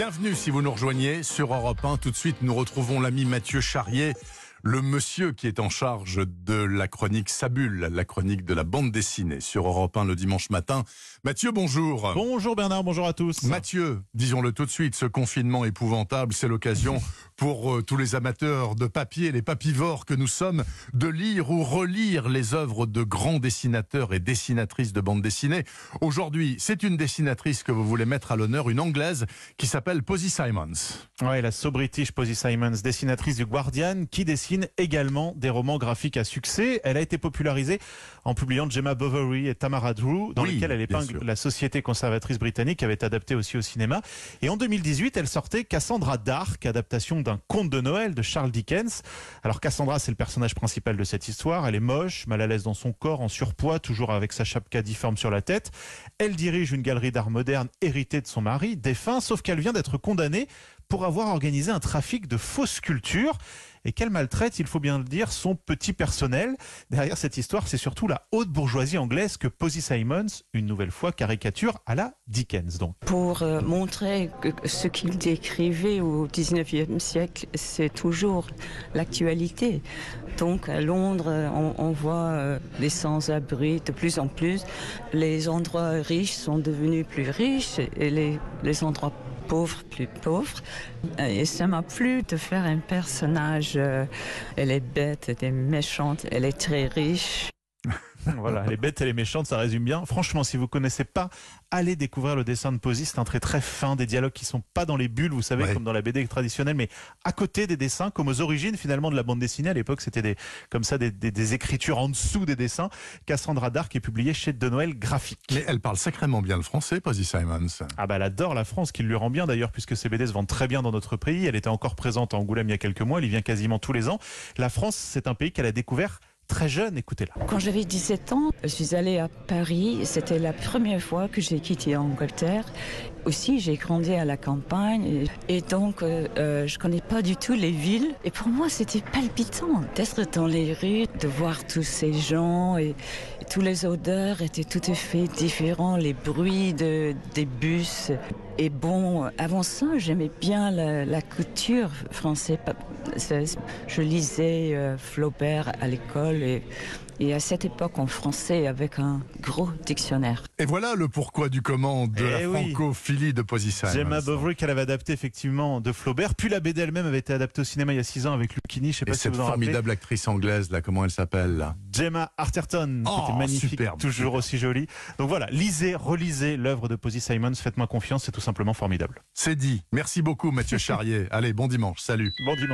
Bienvenue si vous nous rejoignez sur Europe 1. Tout de suite, nous retrouvons l'ami Mathieu Charrier, le monsieur qui est en charge de la chronique Sabule, la chronique de la bande dessinée sur Europe 1 le dimanche matin. Mathieu, bonjour. Bonjour Bernard, bonjour à tous. Mathieu, disons-le tout de suite, ce confinement épouvantable, c'est l'occasion pour euh, tous les amateurs de papier, les papivores que nous sommes, de lire ou relire les œuvres de grands dessinateurs et dessinatrices de bande dessinée. Aujourd'hui, c'est une dessinatrice que vous voulez mettre à l'honneur, une anglaise qui s'appelle Posy Simons. Ouais, la so British Posy Simons, dessinatrice du Guardian, qui dessine également des romans graphiques à succès. Elle a été popularisée en publiant Gemma Bovary et Tamara Drew, dans Oui, lesquels elle épingle la société conservatrice britannique, avait adapté aussi au cinéma. Et en 2018, elle sortait Cassandra Dark, adaptation d'un conte de Noël de Charles Dickens. Alors Cassandra, c'est le personnage principal de cette histoire. Elle est moche, mal à l'aise dans son corps, en surpoids, toujours avec sa chapka difforme sur la tête. Elle dirige une galerie d'art moderne héritée de son mari, défunt, sauf qu'elle vient d'être condamnée pour avoir organisé un trafic de fausses sculptures et qu'elle maltraite, il faut bien le dire, son petit personnel. Derrière cette histoire, c'est surtout la haute bourgeoisie anglaise que Posy Simons, une nouvelle fois, caricature à la Dickens. Donc. pour euh, montrer que ce qu'il décrivait au 19e siècle, c'est toujours l'actualité. Donc à Londres, euh, on, voit euh, les sans-abri de plus en plus. Les endroits riches sont devenus plus riches et les, les endroits pauvres plus pauvres. Et ça m'a plu de faire un personnage. euh, elle est bête, elle est méchante, elle est très riche. Voilà, les bêtes et les méchantes, ça résume bien. Franchement, si vous connaissez pas, allez découvrir le dessin de Posy. C'est un trait très fin, des dialogues qui sont pas dans les bulles, vous savez, Ouais. comme dans la BD traditionnelle, mais à côté des dessins, comme aux origines finalement de la bande dessinée. À l'époque, c'était des, comme ça, des, des- des écritures en dessous des dessins. Cassandra Dark est publiée chez De Noël Graphique. Mais elle parle sacrément bien le français, Posy Simons. Ah bah elle adore la France, qui lui rend bien d'ailleurs, puisque ses BD se vendent très bien dans notre pays. Elle était encore présente à Angoulême il y a quelques mois, elle y vient quasiment tous les ans. La France, c'est un pays qu'elle a découvert très jeune, écoutez-la. Quand j'avais 17 ans, je suis allée à Paris. C'était la première fois que j'ai quitté Angleterre. Aussi, j'ai grandi à la campagne et, donc euh, euh, je connais pas du tout les villes. Et pour moi, c'était palpitant d'être dans les rues, de voir tous ces gens et, et tous les odeurs étaient tout à fait différents, les bruits de, des bus. Et bon, avant ça, j'aimais bien la, la couture française. Je lisais euh, Flaubert à l'école et, et à cette époque en français avec un gros dictionnaire. Et voilà le pourquoi du comment de Eh la oui. francophilie de Posy Simons. Gemma Bovary qu'elle avait adapté effectivement de Flaubert, puis la BD elle-même avait été adaptée au cinéma il y a 6 ans avec Lucchini, je sais Et pas si cette vous en rappelez. formidable actrice anglaise, là, comment elle s'appelle Gemma Arterton, Oh, qui était magnifique, superbe, toujours superbe. aussi jolie. Donc voilà, lisez, relisez l'œuvre de Posy Simons, faites-moi confiance, c'est tout simplement formidable. C'est dit. Merci beaucoup, Mathieu Charrier. Allez, bon dimanche. Salut. Bon dimanche.